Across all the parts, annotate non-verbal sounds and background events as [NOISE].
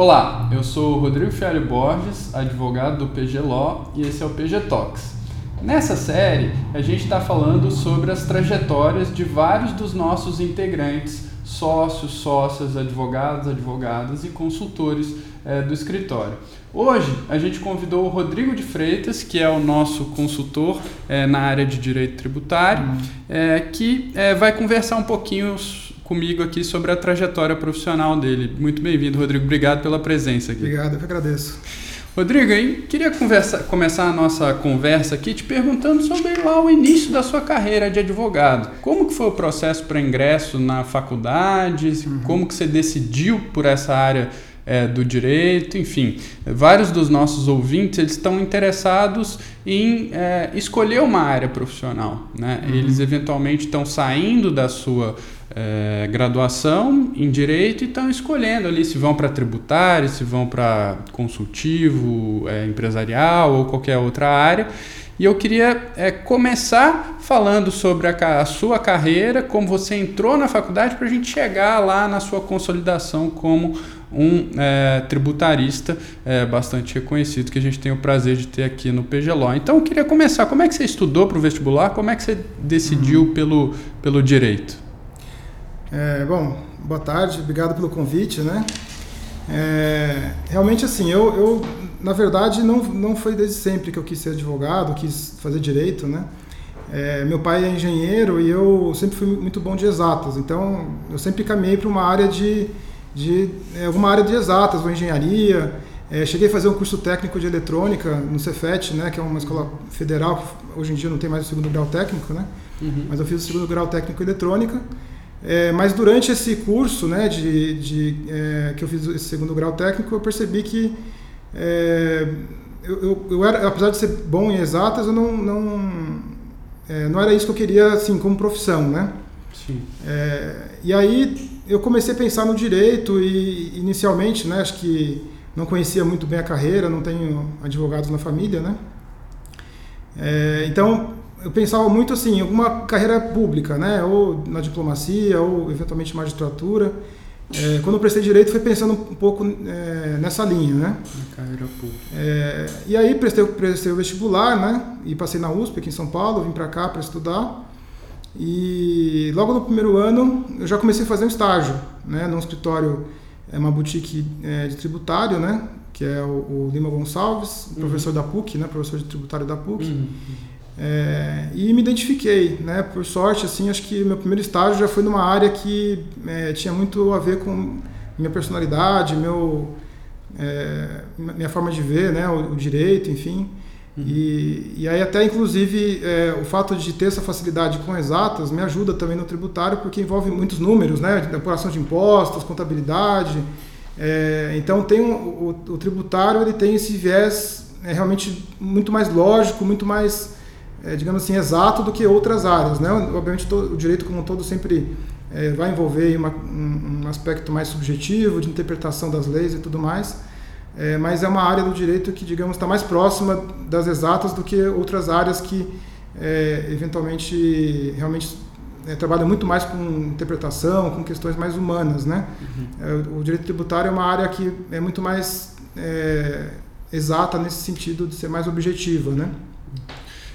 Olá, eu sou o Rodrigo Fialho Borges, advogado do PG Law e esse é o PG Talks. Nessa série, a gente está falando sobre as trajetórias de vários dos nossos integrantes, sócios, sócias, advogados, advogadas e consultores é, do escritório. Hoje a gente convidou o Rodrigo de Freitas, que é o nosso consultor é, na área de direito tributário, é, que vai conversar um pouquinho comigo aqui sobre a trajetória profissional dele. Muito bem-vindo, Rodrigo. Obrigado pela presença aqui. Obrigado, eu que agradeço. Rodrigo, hein, queria começar a nossa conversa aqui te perguntando sobre lá o início da sua carreira de advogado. Como que foi o processo para ingresso na faculdade? Uhum. Como que você decidiu por essa área é, do direito? Enfim, vários dos nossos ouvintes eles estão interessados em é, escolher uma área profissional. Né? Uhum. Eles eventualmente estão saindo da sua é, graduação em direito e estão escolhendo ali se vão para tributário, se vão para consultivo, é, empresarial ou qualquer outra área. E eu queria é, começar falando sobre a, a, sua carreira, como você entrou na faculdade, para a gente chegar lá na sua consolidação como um é, tributarista é, bastante reconhecido, que a gente tem o prazer de ter aqui no PGLO. Então eu queria começar, como é que você estudou para o vestibular, como é que você decidiu uhum. pelo, pelo direito? É, bom, boa tarde, obrigado pelo convite, né? É, realmente assim, eu, eu na verdade não, não foi desde sempre que eu quis ser advogado, quis fazer direito, né? É, meu pai é engenheiro e eu sempre fui muito bom de exatas, então eu sempre caminhei para uma área de, de é, alguma área de exatas, ou engenharia. É, cheguei a fazer um curso técnico de eletrônica no Cefet, né, que é uma escola federal, hoje em dia não tem mais o segundo grau técnico, né? Uhum. Mas eu fiz o segundo grau técnico em eletrônica. É, mas durante esse curso, né, de, de é, que eu fiz esse segundo grau técnico, eu percebi que é, eu, eu, eu, era, apesar de ser bom em exatas, eu não, não, é, não era isso que eu queria, assim, como profissão, né? Sim. É, e aí eu comecei a pensar no direito e inicialmente, né, acho que não conhecia muito bem a carreira, não tenho advogados na família, né? É, então eu pensava muito assim, alguma carreira pública, né? Ou na diplomacia, ou eventualmente magistratura. É, quando eu prestei direito, fui pensando um pouco é, nessa linha, né? carreira pública. É, e aí prestei, prestei o vestibular, né? E passei na USP aqui em São Paulo, vim para cá para estudar. E logo no primeiro ano eu já comecei a fazer um estágio, né? Num escritório, é uma boutique é, de tributário, né? Que é o, o Lima Gonçalves, uhum. professor da PUC, né? Professor de tributário da PUC. Uhum. É, e me identifiquei, né? Por sorte, assim, acho que meu primeiro estágio já foi numa área que é, tinha muito a ver com minha personalidade, meu, é, minha forma de ver, né? O, o direito, enfim. Uhum. E, e aí até, inclusive, é, o fato de ter essa facilidade com exatas me ajuda também no tributário, porque envolve muitos números, né? Apuração de impostos, contabilidade. É, então, tem um, o, o, tributário ele tem esse viés é, realmente muito mais lógico, muito mais é, digamos assim, exato do que outras áreas. Né? Obviamente, todo, o direito como um todo sempre é, vai envolver uma, um, um, aspecto mais subjetivo de interpretação das leis e tudo mais, é, mas é uma área do direito que, digamos, está mais próxima das exatas do que outras áreas que, é, eventualmente, realmente é, trabalham muito mais com interpretação, com questões mais humanas. Né? Uhum. É, o direito tributário é uma área que é muito mais exata nesse sentido de ser mais objetiva. Né?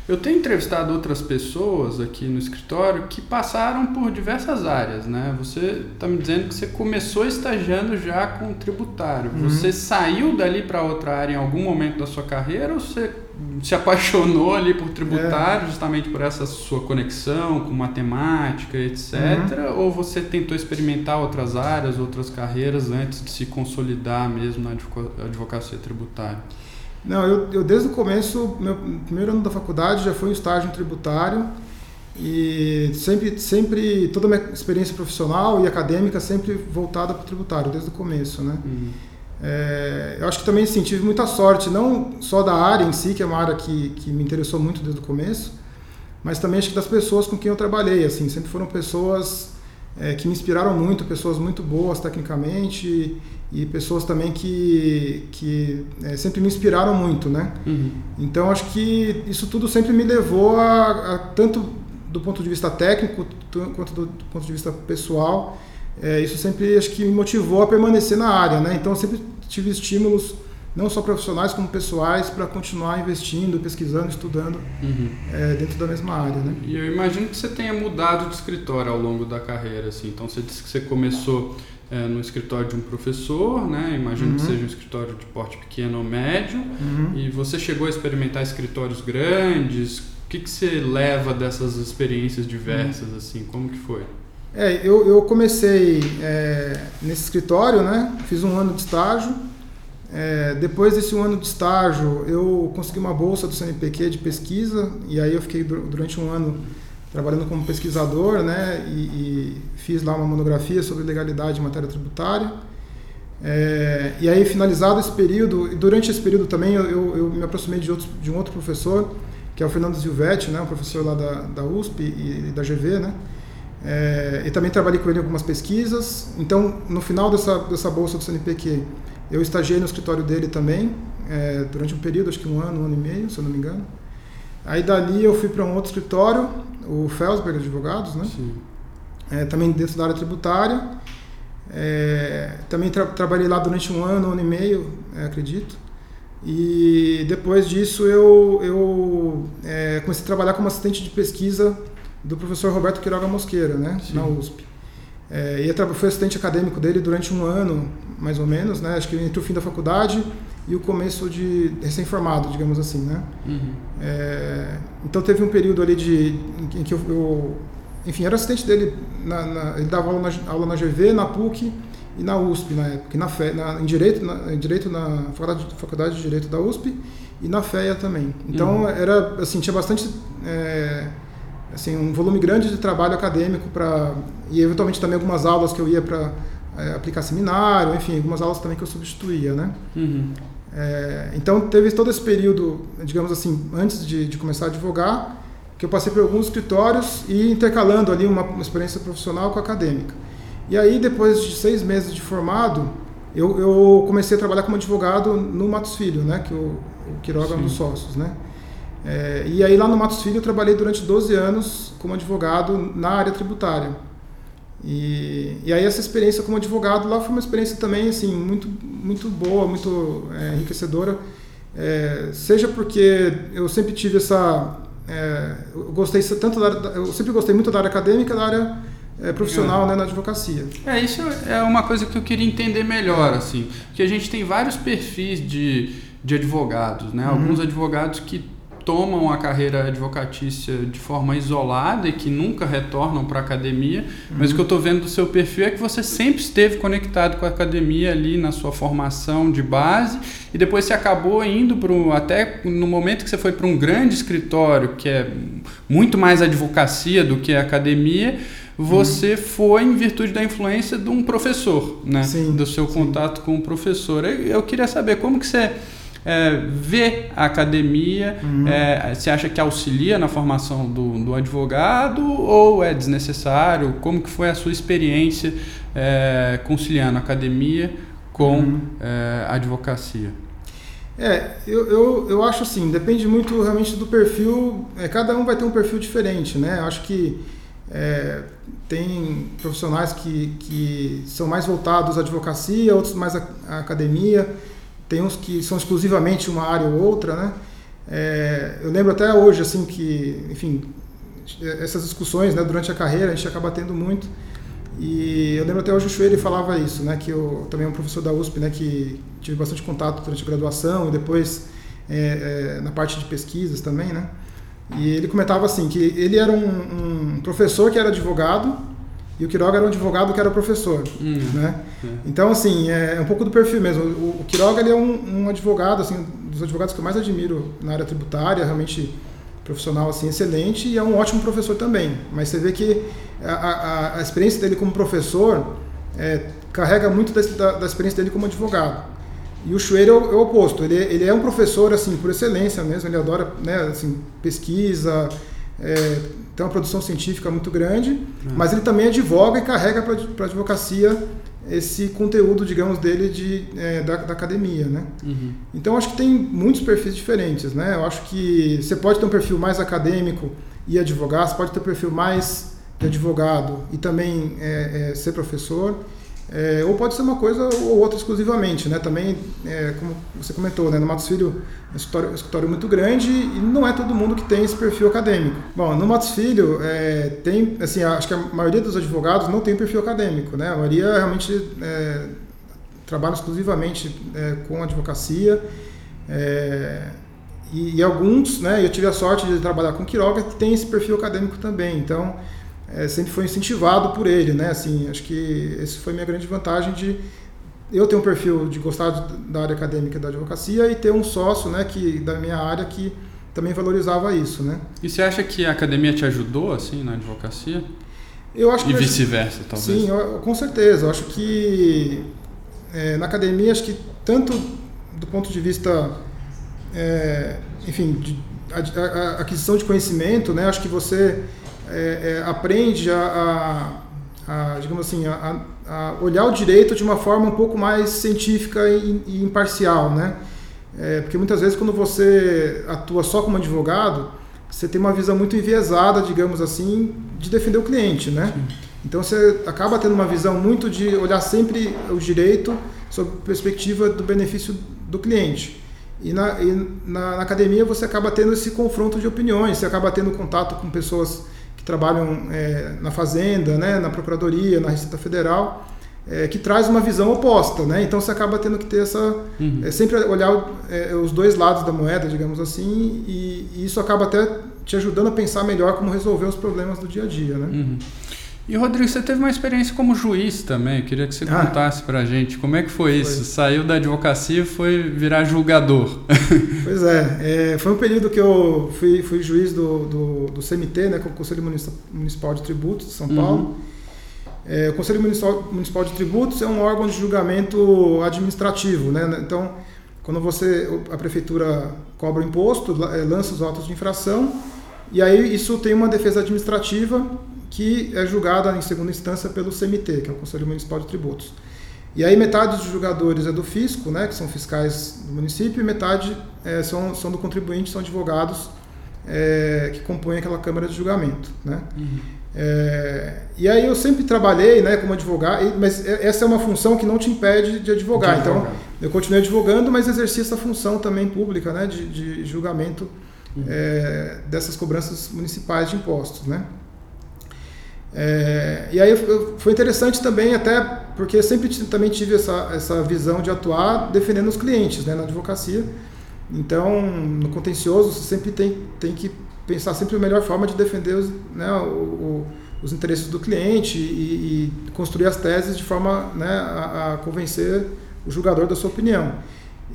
Eu tenho entrevistado outras pessoas aqui no escritório que passaram por diversas áreas, né? Você está me dizendo que você começou estagiando já com tributário. Uhum. Você saiu dali para outra área em algum momento da sua carreira ou você se apaixonou ali por tributário é. justamente por essa sua conexão com matemática, etc. Uhum. Ou você tentou experimentar outras áreas, outras carreiras antes de se consolidar mesmo na advocacia tributária? Não, eu, eu desde o começo, meu primeiro ano da faculdade já foi um estágio tributário e sempre, sempre toda a minha experiência profissional e acadêmica sempre voltada para o tributário, desde o começo, né? Uhum. É, eu acho que também assim, tive muita sorte, não só da área em si, que é uma área que, que me interessou muito desde o começo, mas também acho que das pessoas com quem eu trabalhei, assim, sempre foram pessoas é, que me inspiraram muito, pessoas muito boas tecnicamente e, pessoas também que, que é, sempre me inspiraram muito, né? Uhum. Então acho que isso tudo sempre me levou a, a tanto do ponto de vista técnico quanto do, do ponto de vista pessoal, é, isso sempre acho que me motivou a permanecer na área, né? Então sempre tive estímulos não só profissionais como pessoais para continuar investindo, pesquisando, estudando uhum. é, dentro da mesma área, né? E eu imagino que você tenha mudado de escritório ao longo da carreira, assim. Então você disse que você começou é, no escritório de um professor, né? Imagino uhum. que seja um escritório de porte pequeno ou médio. Uhum. E você chegou a experimentar escritórios grandes. O que, que você leva dessas experiências diversas, uhum. assim? Como que foi? É, eu, eu comecei é, nesse escritório, né? Fiz um ano de estágio. É, depois desse um ano de estágio, eu consegui uma bolsa do CNPq de pesquisa e aí eu fiquei durante um ano trabalhando como pesquisador, né, e, e, fiz lá uma monografia sobre legalidade em matéria tributária. É, e aí, finalizado esse período, e durante esse período também eu, eu, me aproximei de, outros, de um outro professor, que é o Fernando Zilvetti, né, um professor lá da, da USP e, e da GV, né, é, e também trabalhei com ele em algumas pesquisas. Então, no final dessa, dessa bolsa do CNPq, eu estagiei no escritório dele também, é, durante um período, acho que um ano, um ano e meio, se eu não me engano. Aí dali eu fui para um outro escritório, o Felsberg Advogados, né? Sim. É, também dentro da área tributária. É, também tra trabalhei lá durante um ano, um ano e meio, é, acredito. E depois disso eu, eu é, comecei a trabalhar como assistente de pesquisa do professor Roberto Quiroga Mosqueira, né? Sim. Na USP. É, e eu fui assistente acadêmico dele durante um ano, mais ou menos, né? Acho que entre o fim da faculdade e o começo de recém-formado, digamos assim, né? Uhum. É, então teve um período ali de em que eu, eu enfim, era assistente dele, na, na, ele dava aula na, aula na GV, na PUC e na USP na época, na, FE, na em direito, na, em direito na faculdade, faculdade de direito da USP e na FEA também. Então uhum. era assim tinha bastante é, assim um volume grande de trabalho acadêmico para e eventualmente também algumas aulas que eu ia para é, aplicar seminário, enfim, algumas aulas também que eu substituía, né? Uhum. É, então teve todo esse período, digamos assim, antes de, de, começar a advogar, que eu passei por alguns escritórios e intercalando ali uma, uma, experiência profissional com acadêmica. E aí depois de seis meses de formado, eu, eu comecei a trabalhar como advogado no Matos Filho, né, que o, o Quiroga é um dos sócios, né. É, e aí lá no Matos Filho eu trabalhei durante 12 anos como advogado na área tributária. E, e aí essa experiência como advogado lá foi uma experiência também assim muito muito boa, muito é, enriquecedora, é, seja porque eu sempre tive essa é, eu gostei tanto da, eu sempre gostei muito da área acadêmica, da área é, profissional né, na advocacia. É isso é uma coisa que eu queria entender melhor assim, porque a gente tem vários perfis de de advogados, né? Uhum. Alguns advogados que tomam a carreira advocatícia de forma isolada e que nunca retornam para a academia, uhum. mas o que eu estou vendo do seu perfil é que você sempre esteve conectado com a academia ali na sua formação de base e depois você acabou indo para até no momento que você foi para um grande escritório que é muito mais advocacia do que a academia, você uhum. foi em virtude da influência de um professor, né? Sim, do seu contato sim. com o professor. Eu, eu queria saber como que você é, vê a academia, uhum. é, você acha que auxilia na formação do, do, advogado ou é desnecessário? Como que foi a sua experiência é, conciliando academia com uhum. é, advocacia? É, eu, eu, eu acho assim, depende muito realmente do perfil, é, cada um vai ter um perfil diferente, né? Eu acho que é, tem profissionais que, que são mais voltados à advocacia, outros mais à, à academia, tem uns que são exclusivamente uma área ou outra, né? É, eu lembro até hoje, assim, que, enfim, essas discussões, né, durante a carreira, a gente acaba tendo muito. E eu lembro até hoje o Chueire falava isso, né, que eu também é um professor da USP, né, que tive bastante contato durante a graduação e depois é, é, na parte de pesquisas também, né. E ele comentava assim, que ele era um, um professor que era advogado, e o Quiroga era um advogado que era professor, hum, né? É. Então, assim, é, um pouco do perfil mesmo. O, o Quiroga ele é um, um, advogado, assim, dos advogados que eu mais admiro na área tributária, realmente profissional, assim, excelente, e é um ótimo professor também. Mas você vê que a, a, a experiência dele como professor é, carrega muito da, da, experiência dele como advogado. E o Schwerer é o, é o oposto. Ele, ele é um professor, assim, por excelência mesmo. Ele adora, né, assim, pesquisa, é, tem uma produção científica muito grande, mas ele também advoga e carrega para a advocacia esse conteúdo, digamos, dele de, é, da, da, academia, né? Uhum. Então, acho que tem muitos perfis diferentes, né? Eu acho que você pode ter um perfil mais acadêmico e advogar, você pode ter um perfil mais de advogado e também é, é, ser professor. É, ou pode ser uma coisa ou outra exclusivamente, né? Também, é, como você comentou, né? no Matos Filho é um escritório, um escritório, muito grande e não é todo mundo que tem esse perfil acadêmico. Bom, no Matos Filho é, tem, assim, acho que a maioria dos advogados não tem perfil acadêmico, né? A maioria realmente é, trabalha exclusivamente é, com advocacia é, e, e, alguns, né? Eu tive a sorte de trabalhar com Quiroga que tem esse perfil acadêmico também, então é, sempre foi incentivado por ele, né? Assim, acho que esse foi minha grande vantagem de eu ter um perfil de gostar da área acadêmica da advocacia e ter um sócio, né, que da minha área que também valorizava isso, né? E você acha que a academia te ajudou assim na advocacia? Eu acho e vice-versa, talvez. Sim, eu, com certeza. Eu acho que é, na academia, acho que tanto do ponto de vista, é, enfim, de, a, a, aquisição de conhecimento, né? Acho que você é, é, aprende a, a, a, digamos assim, a, a, olhar o direito de uma forma um pouco mais científica e, e imparcial, né? É, porque muitas vezes quando você atua só como advogado, você tem uma visão muito enviesada, digamos assim, de defender o cliente, né? Então você acaba tendo uma visão muito de olhar sempre o direito sob perspectiva do benefício do cliente. E na, e na, na academia você acaba tendo esse confronto de opiniões, você acaba tendo contato com pessoas trabalham é, na Fazenda, né, na Procuradoria, na Receita Federal, é, que traz uma visão oposta. Né? Então você acaba tendo que ter essa. Uhum. É, sempre olhar é, os dois lados da moeda, digamos assim, e, e, isso acaba até te ajudando a pensar melhor como resolver os problemas do dia a dia. Né? Uhum. E Rodrigo, você teve uma experiência como juiz também. Eu queria que você ah. contasse pra gente como é que foi, foi, isso. Saiu da advocacia e foi virar julgador. [LAUGHS] Pois é, é, foi um período que eu fui, fui juiz do, do, do CMT, né, é o Conselho Municipal de Tributos de São uhum. Paulo. É, o Conselho Municipal de Tributos é um órgão de julgamento administrativo, né? Então, quando você a prefeitura cobra o imposto, é, lança os autos de infração, e aí isso tem uma defesa administrativa que é julgada em segunda instância pelo CMT, que é o Conselho Municipal de Tributos. E aí metade dos julgadores é do fisco, né, que são fiscais do município, e metade é, são, são do contribuinte, são advogados é, que compõem aquela Câmara de Julgamento. Né? Uhum. É, e aí eu sempre trabalhei né, como advogado, mas essa é uma função que não te impede de advogar. De então eu continuei advogando, mas exerci essa função também pública né, de, de julgamento uhum. É, dessas cobranças municipais de impostos. Né? É, e aí foi interessante também, até porque sempre também tive essa, essa visão de atuar defendendo os clientes né, na advocacia. Então, no contencioso, você sempre tem, tem que pensar sempre a melhor forma de defender os, né, o, o, os interesses do cliente e, e, construir as teses de forma né, a, a, convencer o julgador da sua opinião.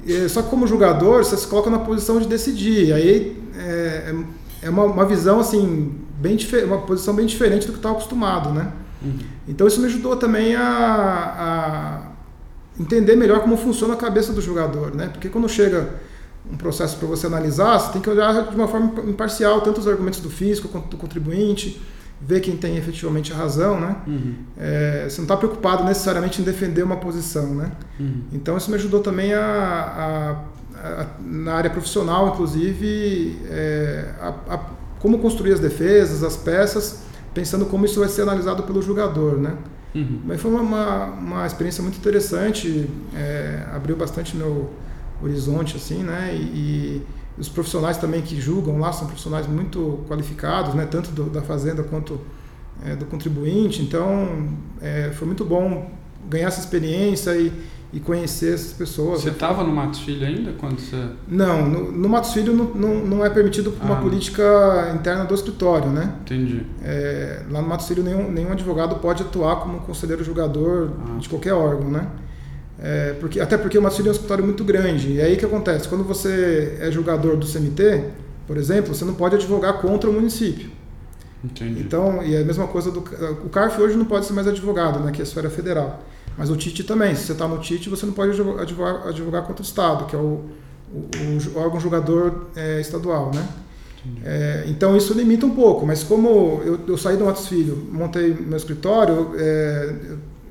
E, só que como julgador, você se coloca na posição de decidir. Aí é, é uma, uma visão assim bem uma posição bem diferente do que estava acostumado, né? Uhum. Então isso me ajudou também a, a, entender melhor como funciona a cabeça do jogador, né? Porque quando chega um processo para você analisar, você tem que olhar de uma forma imparcial tanto os argumentos do fisco quanto do contribuinte, ver quem tem efetivamente a razão, né? Uhum. É, você não está preocupado necessariamente em defender uma posição, né? Uhum. Então isso me ajudou também a, a, a na área profissional, inclusive, é, a como construir as defesas, as peças, pensando como isso vai ser analisado pelo jogador, né? Uhum. Mas foi uma, uma experiência muito interessante, é, abriu bastante meu horizonte, assim, né? E, e, os profissionais também que julgam lá são profissionais muito qualificados, né? Tanto do, da fazenda quanto é, do contribuinte. Então, é, foi muito bom ganhar essa experiência e, e conhecer essas pessoas. Você estava no Matos Filho ainda quando você... Não, no, no Matos Filho não, não, não, é permitido por uma ah, política interna do escritório, né? Entendi. É, lá no Matos Filho nenhum, nenhum advogado pode atuar como conselheiro julgador ah. de qualquer órgão, né? É, porque, até porque o Matos Filho é um escritório muito grande. E aí o que acontece? Quando você é julgador do CMT, por exemplo, você não pode advogar contra o município. Entendi. Então, e é a mesma coisa do... O CARF hoje não pode ser mais advogado, né? Que é a esfera federal. Mas o TIT também, se você está no TIT, você não pode advogar, advogar contra o Estado, que é o, o, o órgão julgador é, estadual, né? É, então isso limita um pouco, mas como eu, eu saí do Matos Filho, montei meu escritório, é,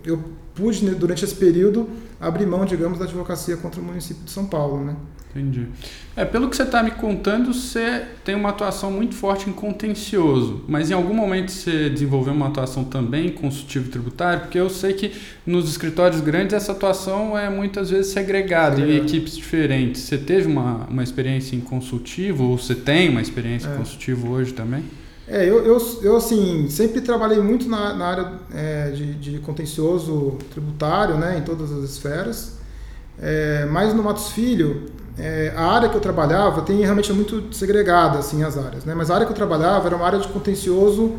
eu, eu pude, né, durante esse período, abrir mão, digamos, da advocacia contra o município de São Paulo, né? Entendi. É, pelo que você está me contando, você tem uma atuação muito forte em contencioso, mas em algum momento você desenvolveu uma atuação também em consultivo tributário? Porque eu sei que nos escritórios grandes essa atuação é muitas vezes segregada é. em equipes diferentes. Você teve uma, uma experiência em consultivo ou você tem uma experiência é. em consultivo hoje também? É, eu, eu, eu assim, sempre trabalhei muito na, na área é, de, de contencioso tributário, né, em todas as esferas. É, mas no Matos Filho, é, a área que eu trabalhava tem realmente muito segregada assim as áreas, né? Mas a área que eu trabalhava era uma área de contencioso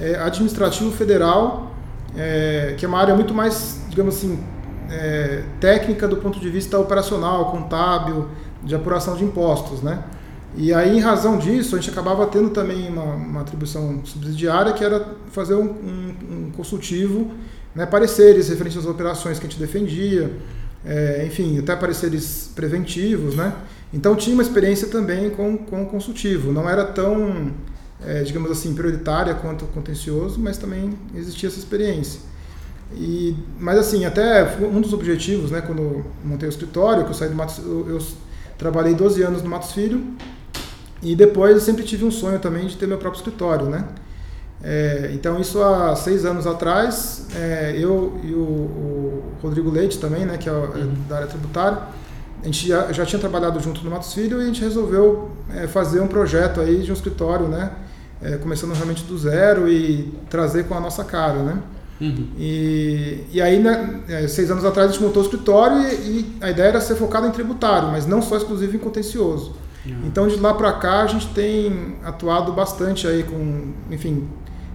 é, administrativo federal, é, que é uma área muito mais, digamos assim, é, técnica do ponto de vista operacional, contábil, de apuração de impostos, né? E aí, em razão disso, a gente acabava tendo também uma, uma atribuição subsidiária que era fazer um, um, um consultivo, né, pareceres referentes às operações que a gente defendia, é, enfim, até pareceres preventivos, né? Então tinha uma experiência também com, com o consultivo, não era tão, é, digamos assim, prioritária quanto o contencioso, mas também existia essa experiência. E, mas assim, até um dos objetivos, né, quando montei o escritório, que eu saí do Matos, eu, eu trabalhei 12 anos no Matos Filho, e depois eu sempre tive um sonho também de ter meu próprio escritório, né? É, então isso há seis anos atrás, é, eu e o, o, Rodrigo Leite também, né, que é, uhum. da área tributária, a gente já, já, tinha trabalhado junto no Matos Filho e a gente resolveu é, fazer um projeto aí de um escritório, né, é, começando realmente do zero e trazer com a nossa cara, né. Uhum. E, e aí, né, é, seis anos atrás, a gente montou o escritório e, e, a ideia era ser focado em tributário, mas não só exclusivo em contencioso. Uhum. Então, de lá para cá, a gente tem atuado bastante aí com, enfim,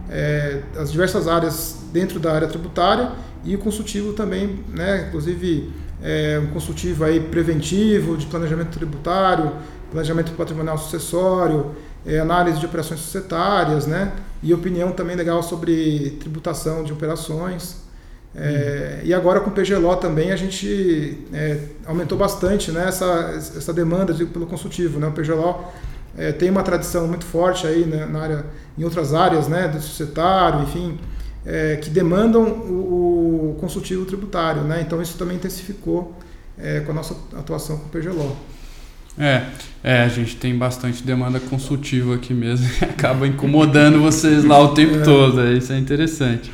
é, as diversas áreas dentro da área tributária e o consultivo também, né, inclusive é, um consultivo aí preventivo de planejamento tributário, planejamento patrimonial sucessório, é, análise de operações societárias, né, e opinião também legal sobre tributação de operações. É, E agora com o PGLO também a gente é, aumentou bastante né, essa, essa demanda de, pelo consultivo. Né? O PGLO é, tem uma tradição muito forte aí né, na área, em outras áreas, né, do societário, enfim, é, que demandam o, o, consultivo tributário, né? Então isso também intensificou é, com a nossa atuação com o PGLO. É, é, a gente tem bastante demanda consultiva aqui mesmo, [LAUGHS] acaba incomodando vocês lá o tempo é. todo, isso é interessante.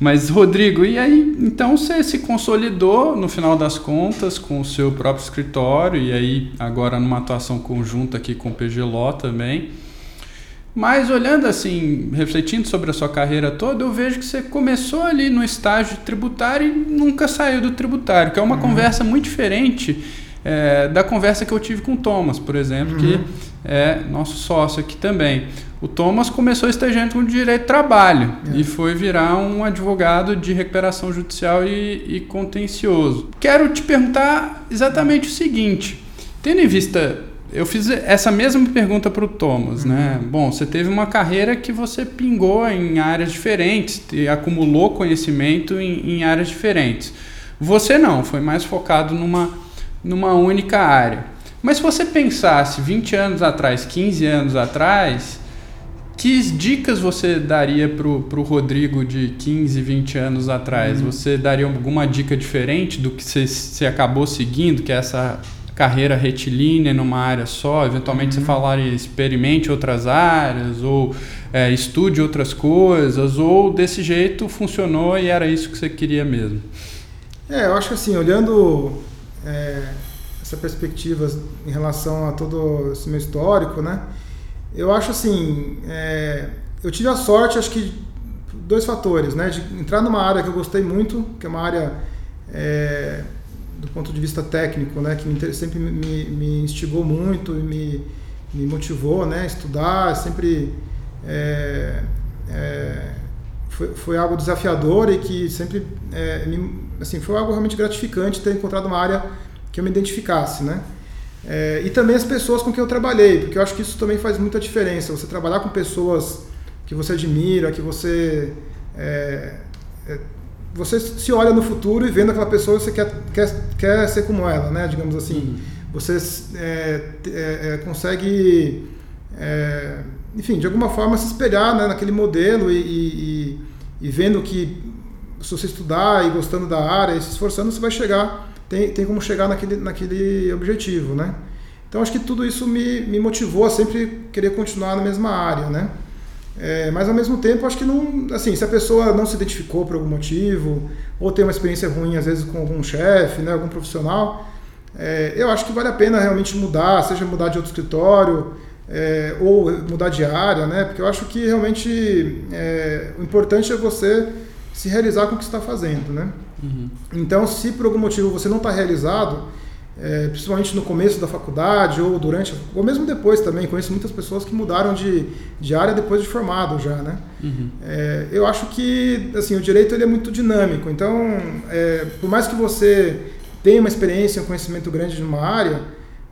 Mas, Rodrigo, e aí, então você se consolidou no final das contas com o seu próprio escritório e aí agora numa atuação conjunta aqui com o PGLO também. Mas olhando assim, refletindo sobre a sua carreira toda, eu vejo que você começou ali no estágio tributário e nunca saiu do tributário, que é uma uhum. conversa muito diferente é, da conversa que eu tive com o Thomas, por exemplo, uhum. que é nosso sócio aqui também. O Thomas começou estagiando com direito de trabalho é. e foi virar um advogado de recuperação judicial e, e contencioso. Quero te perguntar exatamente o seguinte: tendo em vista eu fiz essa mesma pergunta para o Thomas, né? uhum. né? Bom, você teve uma carreira que você pingou em áreas diferentes, e acumulou conhecimento em, em, áreas diferentes. Você não, foi mais focado numa, numa única área. Mas se você pensasse 20 anos atrás, 15 anos atrás, que dicas você daria para o Rodrigo de 15, 20 anos atrás? Uhum. Você daria alguma dica diferente do que você, você acabou seguindo, que é essa carreira retilínea numa área só? Eventualmente uhum. você falaria experimente outras áreas, ou é, estude outras coisas, ou desse jeito funcionou e era isso que você queria mesmo? É, eu acho que assim, olhando é, essa perspectiva em relação a todo esse meu histórico, né? Eu acho assim, é, eu tive a sorte, acho que dois fatores, né? De entrar numa área que eu gostei muito, que é uma área é, do ponto de vista técnico, né? Que sempre me, me, instigou muito e me, me motivou, né? Estudar, sempre é, é, foi, foi algo desafiador e que sempre, é, me, assim, foi algo realmente gratificante ter encontrado uma área que eu me identificasse, né? É, e também as pessoas com quem eu trabalhei, porque eu acho que isso também faz muita diferença. Você trabalhar com pessoas que você admira, que você é, é, você se olha no futuro e vendo aquela pessoa você quer, quer, quer ser como ela, né? Digamos assim, você é, é, é, consegue, enfim, de alguma forma se espelhar né, naquele modelo e, e, e vendo que se você estudar e gostando da área e se esforçando, você vai chegar tem, tem como chegar naquele, naquele objetivo, né? Então acho que tudo isso me, me motivou a sempre querer continuar na mesma área, né? É, mas ao mesmo tempo acho que não, assim, se a pessoa não se identificou por algum motivo ou tem uma experiência ruim às vezes com algum chefe, né, algum profissional, é, eu acho que vale a pena realmente mudar, seja mudar de outro escritório é, ou mudar de área, né? Porque eu acho que realmente é, o importante é você se realizar com o que está fazendo, né? Uhum. Então, se por algum motivo você não está realizado, é, principalmente no começo da faculdade ou durante, ou mesmo depois também, conheço muitas pessoas que mudaram de, de área depois de formado já, né? Uhum. É, eu acho que, assim, o direito ele é muito dinâmico, então, é, por mais que você tenha uma experiência, um conhecimento grande de uma área,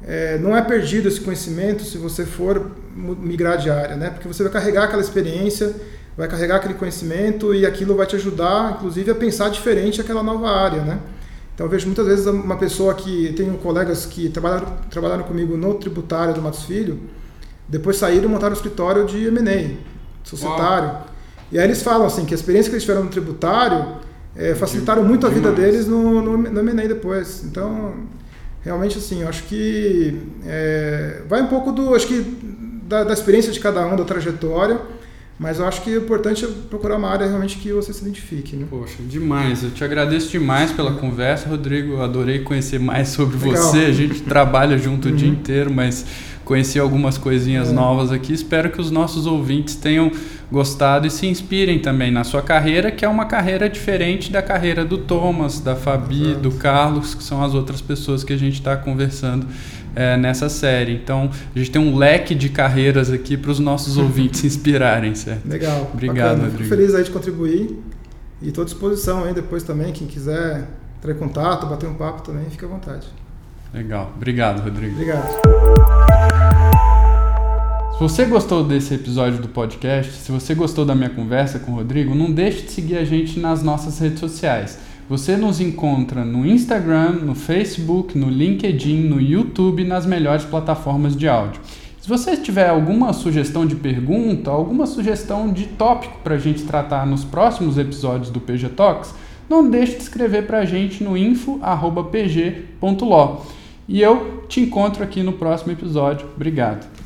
é, não é perdido esse conhecimento se você for migrar de área, né? Porque você vai carregar aquela experiência, vai carregar aquele conhecimento e aquilo vai te ajudar, inclusive, a pensar diferente aquela nova área, né? Então eu vejo muitas vezes uma pessoa que tenho colegas que trabalharam, trabalharam comigo no tributário do Matos Filho, depois saíram e montaram um escritório de M&A, societário. Uau. E aí eles falam assim que a experiência que eles tiveram no tributário é, facilitaram muito a vida deles no, no, no M&A depois. Então, realmente assim, eu acho que é, vai um pouco do, acho que da, da experiência de cada um, da trajetória, mas eu acho que o importante é procurar uma área realmente que você se identifique. Né? Poxa, demais. Eu te agradeço demais pela conversa, Rodrigo. Eu adorei conhecer mais sobre Legal. você. A gente trabalha junto uhum. o dia uhum. inteiro, mas conheci algumas coisinhas é. novas aqui. Espero que os nossos ouvintes tenham gostado e se inspirem também na sua carreira, que é uma carreira diferente da carreira do Thomas, da Fabi, Exato. do Carlos, que são as outras pessoas que a gente está conversando é, nessa série. Então, a gente tem um leque de carreiras aqui para os nossos [LAUGHS] ouvintes se inspirarem, certo? Legal. Obrigado, bacana. Rodrigo. Fico feliz aí de contribuir e estou à disposição aí depois também, quem quiser entrar em contato, bater um papo também, fique à vontade. Legal. Obrigado, Rodrigo. Obrigado. Se você gostou desse episódio do podcast, se você gostou da minha conversa com o Rodrigo, não deixe de seguir a gente nas nossas redes sociais. Você nos encontra no Instagram, no Facebook, no LinkedIn, no YouTube nas melhores plataformas de áudio. Se você tiver alguma sugestão de pergunta, alguma sugestão de tópico para a gente tratar nos próximos episódios do PG Talks, não deixe de escrever para a gente no info.pg.lo. E eu te encontro aqui no próximo episódio. Obrigado.